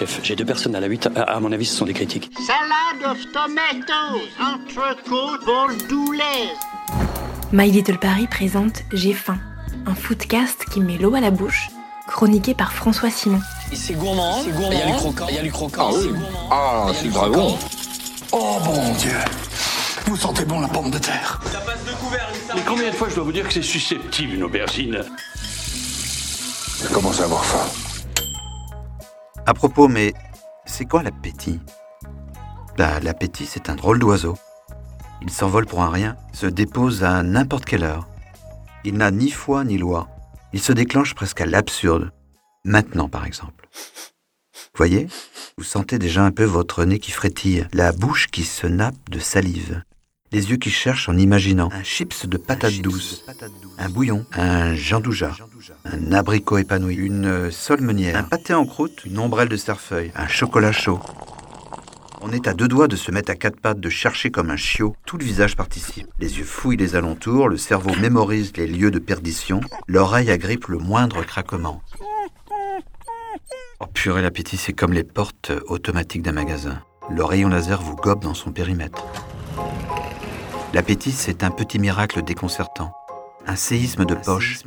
chef. J'ai deux personnes à la 8. À, à mon avis, ce sont des critiques. Salade of tomatoes, entrecôte bordelaise. My Little Paris présente J'ai faim, un foodcast qui met l'eau à la bouche, chroniqué par François Simon. C'est gourmand. C'est gourmand. Il y a du croquant. Il y a du croquant. Ah oui. Ah, c'est grave bon. Oh bon Dieu Vous sentez bon la pomme de terre Mais combien de fois je dois vous dire que c'est susceptible une aubergine? Je commence à avoir faim? À propos, mais c'est quoi l'appétit? Bah, l'appétit, c'est un drôle d'oiseau. Il s'envole pour un rien, se dépose à n'importe quelle heure. Il n'a ni foi ni loi. Il se déclenche presque à l'absurde. Maintenant, par exemple. Voyez? Vous sentez déjà un peu votre nez qui frétille, la bouche qui se nappe de salive, les yeux qui cherchent en imaginant un chips de patates douces, un bouillon, un jandouja, un abricot épanoui, une solmenière, un pâté en croûte, une ombrelle de cerfeuil, un chocolat chaud. On est à deux doigts de se mettre à quatre pattes, de chercher comme un chiot. Tout le visage participe. Les yeux fouillent les alentours, le cerveau mémorise les lieux de perdition, l'oreille agrippe le moindre craquement. Oh purée, l'appétit, c'est comme les portes automatiques d'un magasin. Le rayon laser vous gobe dans son périmètre. L'appétit, c'est un petit miracle déconcertant. Un séisme de poche,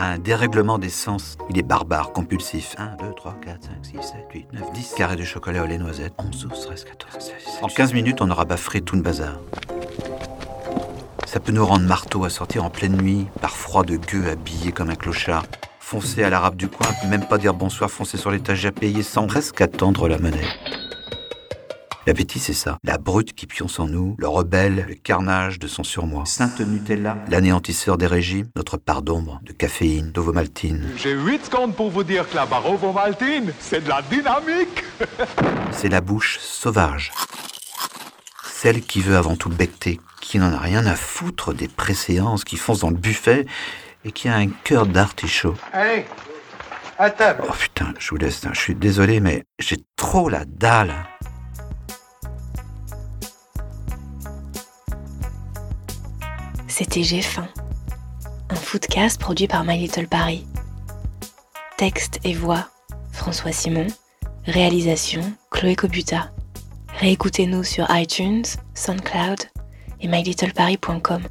un dérèglement des sens. Il est barbare, compulsif. 1, 2, 3, 4, 5, 6, 7, 8, 9, 10 carrés de chocolat au lait noisette. 11, 12, 13, 14, 16, 17. En 15 minutes, on aura baffré tout le bazar. Ça peut nous rendre marteau à sortir en pleine nuit, par froid de gueux, habillé comme un clochard. Foncer à l'arabe du coin, même pas dire bonsoir, foncer sur l'étagère payé sans presque attendre la monnaie. L'appétit, c'est ça. La brute qui pionce en nous, le rebelle, le carnage de son surmoi. Sainte Nutella, l'anéantisseur des régimes, notre part d'ombre, de caféine, d'ovomaltine. J'ai 8 secondes pour vous dire que la Barovo Maltine, c'est de la dynamique. C'est la bouche sauvage. Celle qui veut avant tout becter, qui n'en a rien à foutre des préséances, qui fonce dans le buffet et qui a un cœur d'artichaut. Allez, à table. Oh putain, je vous laisse, hein. je suis désolé, mais j'ai trop la dalle. C'était J'ai faim, un foodcast produit par My Little Paris. Texte et voix François Simon, réalisation Chloé Cobuta. Réécoutez-nous sur iTunes, SoundCloud et mylittleparis.com.